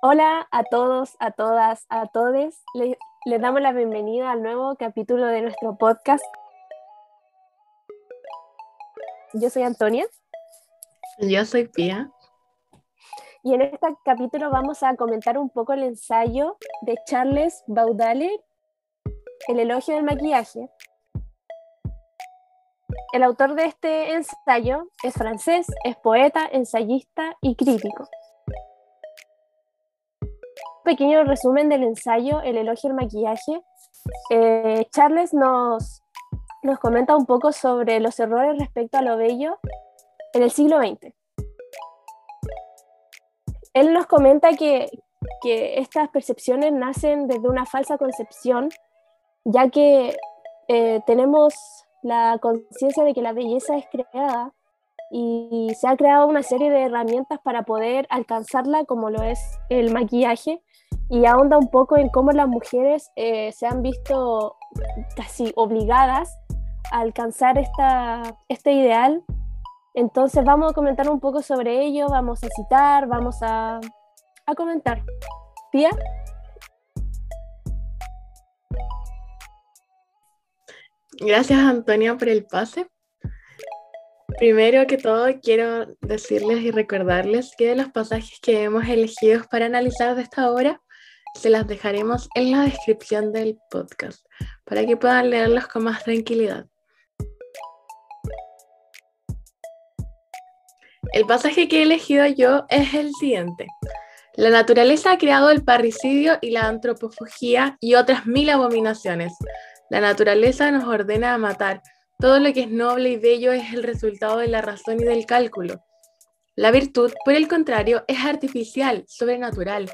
Hola a todos, a todas, a todes. Les, les, damos la bienvenida al nuevo capítulo de nuestro podcast. Yo soy Antonia. Yo soy Pia. Y en este capítulo vamos a comentar un poco el ensayo de Charles Baudelaire, El elogio del maquillaje. El autor de este ensayo es francés, es poeta, ensayista y crítico pequeño resumen del ensayo El elogio al maquillaje. Eh, Charles nos, nos comenta un poco sobre los errores respecto a lo bello en el siglo XX. Él nos comenta que, que estas percepciones nacen desde una falsa concepción, ya que eh, tenemos la conciencia de que la belleza es creada y se ha creado una serie de herramientas para poder alcanzarla, como lo es el maquillaje, y ahonda un poco en cómo las mujeres eh, se han visto casi obligadas a alcanzar esta, este ideal. Entonces vamos a comentar un poco sobre ello, vamos a citar, vamos a, a comentar. Tía. Gracias Antonia por el pase. Primero que todo, quiero decirles y recordarles que los pasajes que hemos elegido para analizar de esta obra, se las dejaremos en la descripción del podcast para que puedan leerlos con más tranquilidad. El pasaje que he elegido yo es el siguiente. La naturaleza ha creado el parricidio y la antropofugía y otras mil abominaciones. La naturaleza nos ordena a matar, todo lo que es noble y bello es el resultado de la razón y del cálculo. La virtud, por el contrario, es artificial, sobrenatural,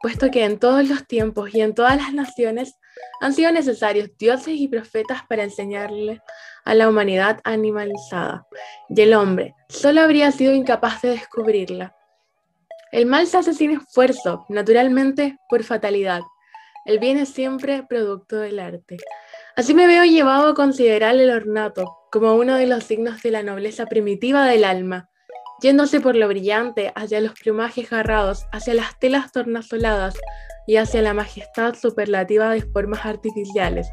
puesto que en todos los tiempos y en todas las naciones han sido necesarios dioses y profetas para enseñarle a la humanidad animalizada, y el hombre solo habría sido incapaz de descubrirla. El mal se hace sin esfuerzo, naturalmente por fatalidad. El bien es siempre producto del arte. Así me veo llevado a considerar el ornato como uno de los signos de la nobleza primitiva del alma, yéndose por lo brillante hacia los plumajes garrados, hacia las telas tornasoladas y hacia la majestad superlativa de formas artificiales,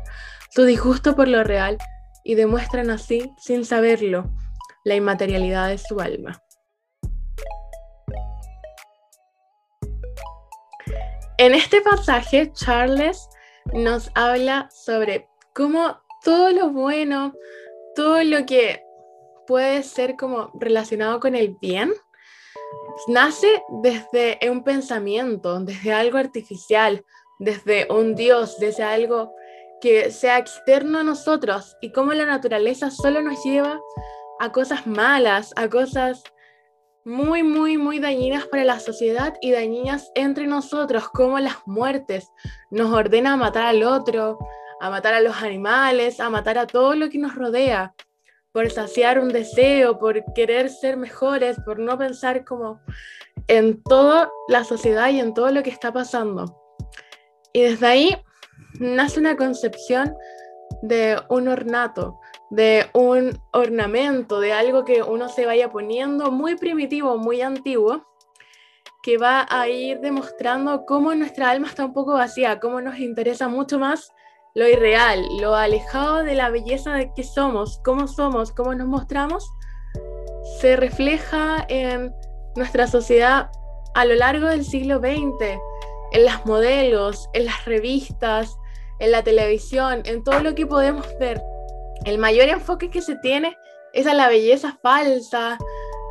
su disgusto por lo real y demuestran así, sin saberlo, la inmaterialidad de su alma. En este pasaje, Charles nos habla sobre como todo lo bueno, todo lo que puede ser como relacionado con el bien, nace desde un pensamiento, desde algo artificial, desde un Dios, desde algo que sea externo a nosotros y cómo la naturaleza solo nos lleva a cosas malas, a cosas muy, muy, muy dañinas para la sociedad y dañinas entre nosotros, como las muertes. Nos ordena matar al otro, a matar a los animales, a matar a todo lo que nos rodea, por saciar un deseo, por querer ser mejores, por no pensar como en toda la sociedad y en todo lo que está pasando. Y desde ahí nace una concepción de un ornato, de un ornamento, de algo que uno se vaya poniendo muy primitivo, muy antiguo, que va a ir demostrando cómo nuestra alma está un poco vacía, cómo nos interesa mucho más lo irreal, lo alejado de la belleza de que somos, cómo somos, cómo nos mostramos, se refleja en nuestra sociedad a lo largo del siglo XX, en las modelos, en las revistas, en la televisión, en todo lo que podemos ver. El mayor enfoque que se tiene es a la belleza falsa,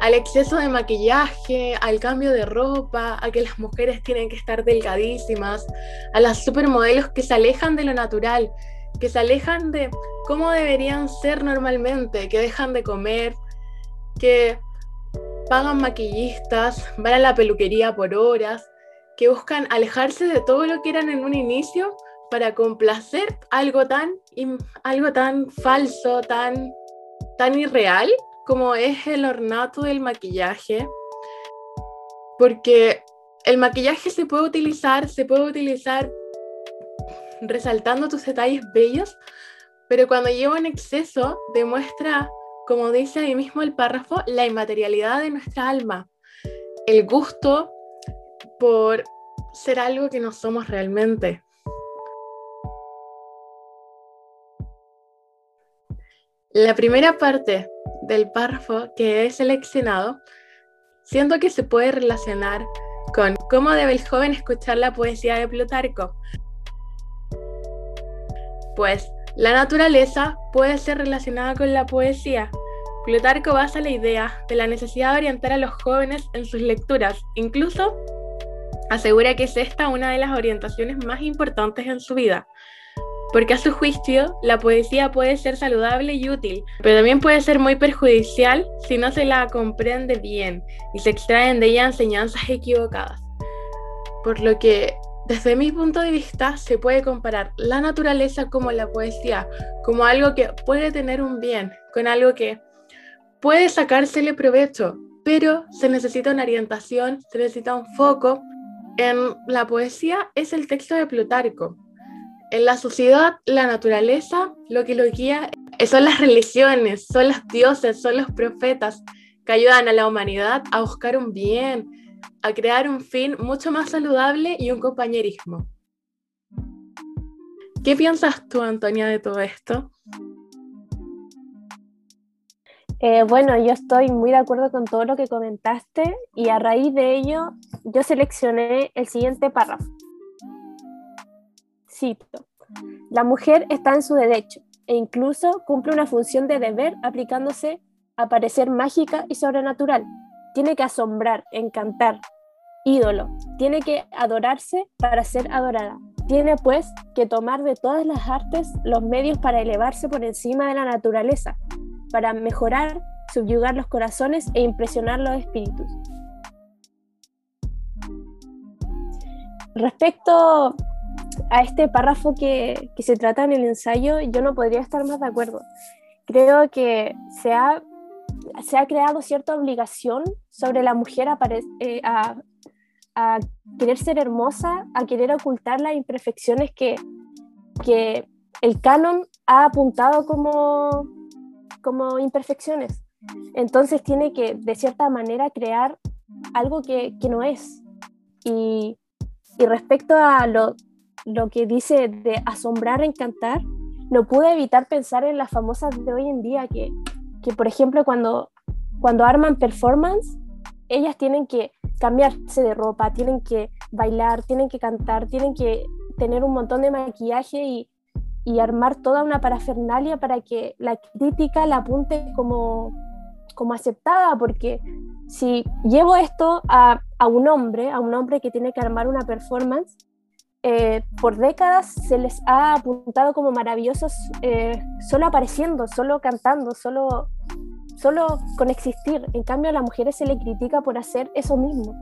al exceso de maquillaje, al cambio de ropa, a que las mujeres tienen que estar delgadísimas, a las supermodelos que se alejan de lo natural, que se alejan de cómo deberían ser normalmente, que dejan de comer, que pagan maquillistas, van a la peluquería por horas, que buscan alejarse de todo lo que eran en un inicio para complacer algo tan, algo tan falso, tan, tan irreal como es el ornato del maquillaje, porque el maquillaje se puede utilizar, se puede utilizar resaltando tus detalles bellos, pero cuando lleva en exceso demuestra, como dice ahí mismo el párrafo, la inmaterialidad de nuestra alma, el gusto por ser algo que no somos realmente. La primera parte del párrafo que he seleccionado, siento que se puede relacionar con cómo debe el joven escuchar la poesía de Plutarco. Pues la naturaleza puede ser relacionada con la poesía. Plutarco basa la idea de la necesidad de orientar a los jóvenes en sus lecturas, incluso asegura que es esta una de las orientaciones más importantes en su vida, porque a su juicio la poesía puede ser saludable y útil, pero también puede ser muy perjudicial si no se la comprende bien y se extraen de ella enseñanzas equivocadas. Por lo que, desde mi punto de vista, se puede comparar la naturaleza como la poesía, como algo que puede tener un bien, con algo que puede sacársele provecho, pero se necesita una orientación, se necesita un foco. En la poesía es el texto de Plutarco, en la sociedad, la naturaleza, lo que lo guía son las religiones, son los dioses, son los profetas que ayudan a la humanidad a buscar un bien, a crear un fin mucho más saludable y un compañerismo. ¿Qué piensas tú, Antonia, de todo esto? Eh, bueno, yo estoy muy de acuerdo con todo lo que comentaste y a raíz de ello yo seleccioné el siguiente párrafo. La mujer está en su derecho e incluso cumple una función de deber aplicándose a parecer mágica y sobrenatural. Tiene que asombrar, encantar, ídolo. Tiene que adorarse para ser adorada. Tiene pues que tomar de todas las artes los medios para elevarse por encima de la naturaleza, para mejorar, subyugar los corazones e impresionar los espíritus. Respecto a este párrafo que, se trata en el ensayo, yo no podría estar más de acuerdo. Creo que se ha, se ha creado cierta obligación sobre la mujer eh, a, a, querer ser hermosa, a querer ocultar las imperfecciones que, que el canon ha apuntado como, como imperfecciones. Entonces tiene que, de cierta manera, crear algo que, que no es. Y, y respecto a lo, lo que dice de asombrar, encantar, no pude evitar pensar en las famosas de hoy en día que, que por ejemplo, cuando, cuando arman performance, ellas tienen que cambiarse de ropa, tienen que bailar, tienen que cantar, tienen que tener un montón de maquillaje y, y armar toda una parafernalia para que la crítica la apunte como, como aceptada, porque si llevo esto a, a, un hombre, a un hombre que tiene que armar una performance, eh, por décadas se les ha apuntado como maravillosos eh, solo apareciendo, solo cantando, solo, solo con existir. En cambio a las mujeres se le critica por hacer eso mismo.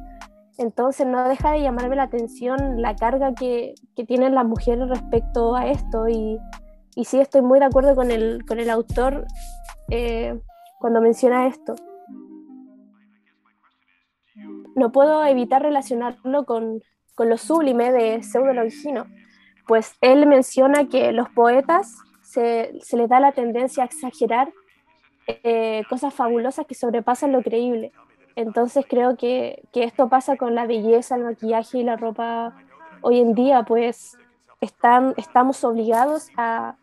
Entonces no deja de llamarme la atención la carga que, que tienen las mujeres respecto a esto y, y, sí estoy muy de acuerdo con el, con el autor eh, cuando menciona esto. No puedo evitar relacionarlo con, con lo sublime de Pseudo Longino, pues él menciona que los poetas se, se les da la tendencia a exagerar eh, cosas fabulosas que sobrepasan lo creíble. Entonces creo que, que, esto pasa con la belleza, el maquillaje y la ropa hoy en día, pues están, estamos obligados a,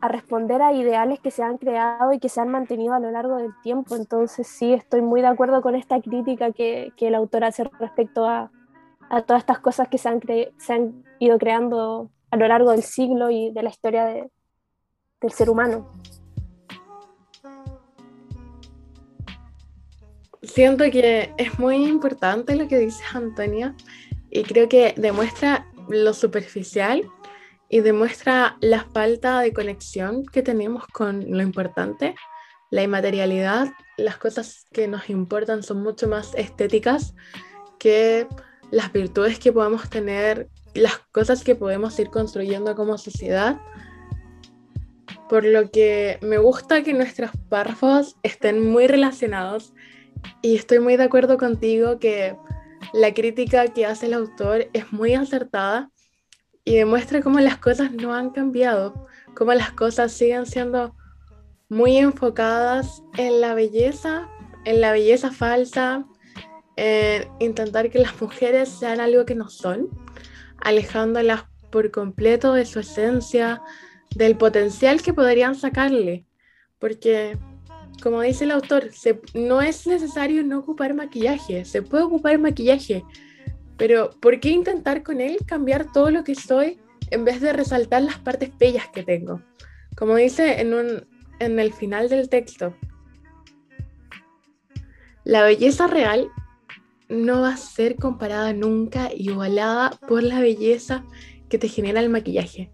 a responder a ideales que se han creado y que se han mantenido a lo largo del tiempo. Entonces sí, estoy muy de acuerdo con esta crítica que, que el autor hace respecto a, a todas estas cosas que se han, se han ido creando a lo largo del siglo y de la historia del ser humano. Siento que es muy importante lo que dices, Antonia, y creo que demuestra lo superficial y demuestra la falta de conexión que tenemos con lo importante, la inmaterialidad, las cosas que nos importan son mucho más estéticas que las virtudes que podemos tener, las cosas que podemos ir construyendo como sociedad. Por lo que me gusta que nuestros párrafos estén muy relacionados y estoy muy de acuerdo contigo que la crítica que hace el autor es muy acertada y demuestra cómo las cosas no han cambiado, cómo las cosas siguen siendo muy enfocadas en la belleza, en la belleza falsa, en intentar que las mujeres sean algo que no son, alejándolas por completo de su esencia, del potencial que podrían sacarle, porque como dice el autor, no es necesario no ocupar maquillaje, se puede ocupar maquillaje, pero ¿por qué intentar con él cambiar todo lo que soy en vez de resaltar las partes bellas que tengo? Como dice en, un, en el final del texto, la belleza real no va a ser comparada nunca, igualada por la belleza que te genera el maquillaje.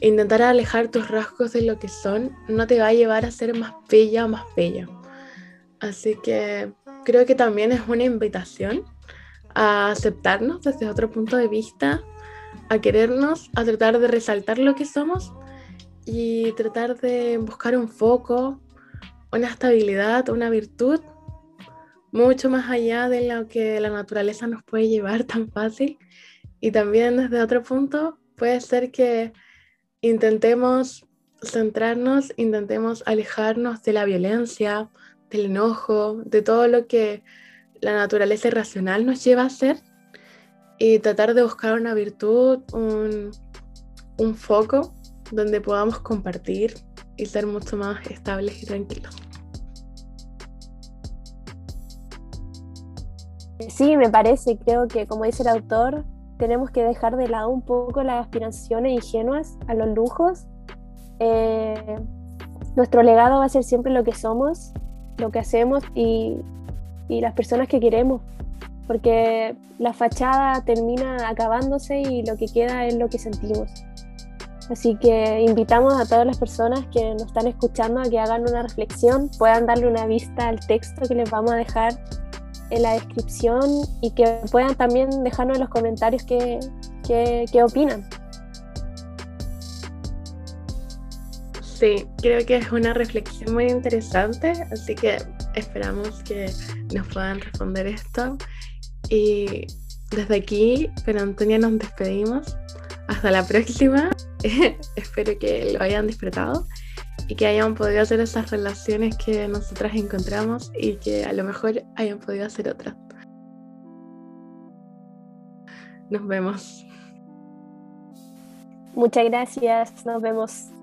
Intentar alejar tus rasgos de lo que son no te va a llevar a ser más bella o más bella. Así que creo que también es una invitación a aceptarnos desde otro punto de vista, a querernos, a tratar de resaltar lo que somos y tratar de buscar un foco, una estabilidad, una virtud mucho más allá de lo que la naturaleza nos puede llevar tan fácil. Y también desde otro punto puede ser que intentemos centrarnos, intentemos alejarnos de la violencia, del enojo, de todo lo que la naturaleza irracional nos lleva a hacer y tratar de buscar una virtud, un, un foco donde podamos compartir y ser mucho más estables y tranquilos. Sí, me parece, creo que como dice el autor, tenemos que dejar de lado un poco las aspiraciones ingenuas a los lujos. Eh, nuestro legado va a ser siempre lo que somos, lo que hacemos y, y las personas que queremos, porque la fachada termina acabándose y lo que queda es lo que sentimos. Así que invitamos a todas las personas que nos están escuchando a que hagan una reflexión, puedan darle una vista al texto que les vamos a dejar en la descripción y que puedan también dejarnos en los comentarios qué, qué, opinan. Sí, creo que es una reflexión muy interesante, así que esperamos que nos puedan responder esto. Y desde aquí, con Antonia nos despedimos. Hasta la próxima. Espero que lo hayan disfrutado y que hayan podido hacer esas relaciones que nosotras encontramos y que a lo mejor hayan podido hacer otras. Nos vemos. Muchas gracias, nos vemos.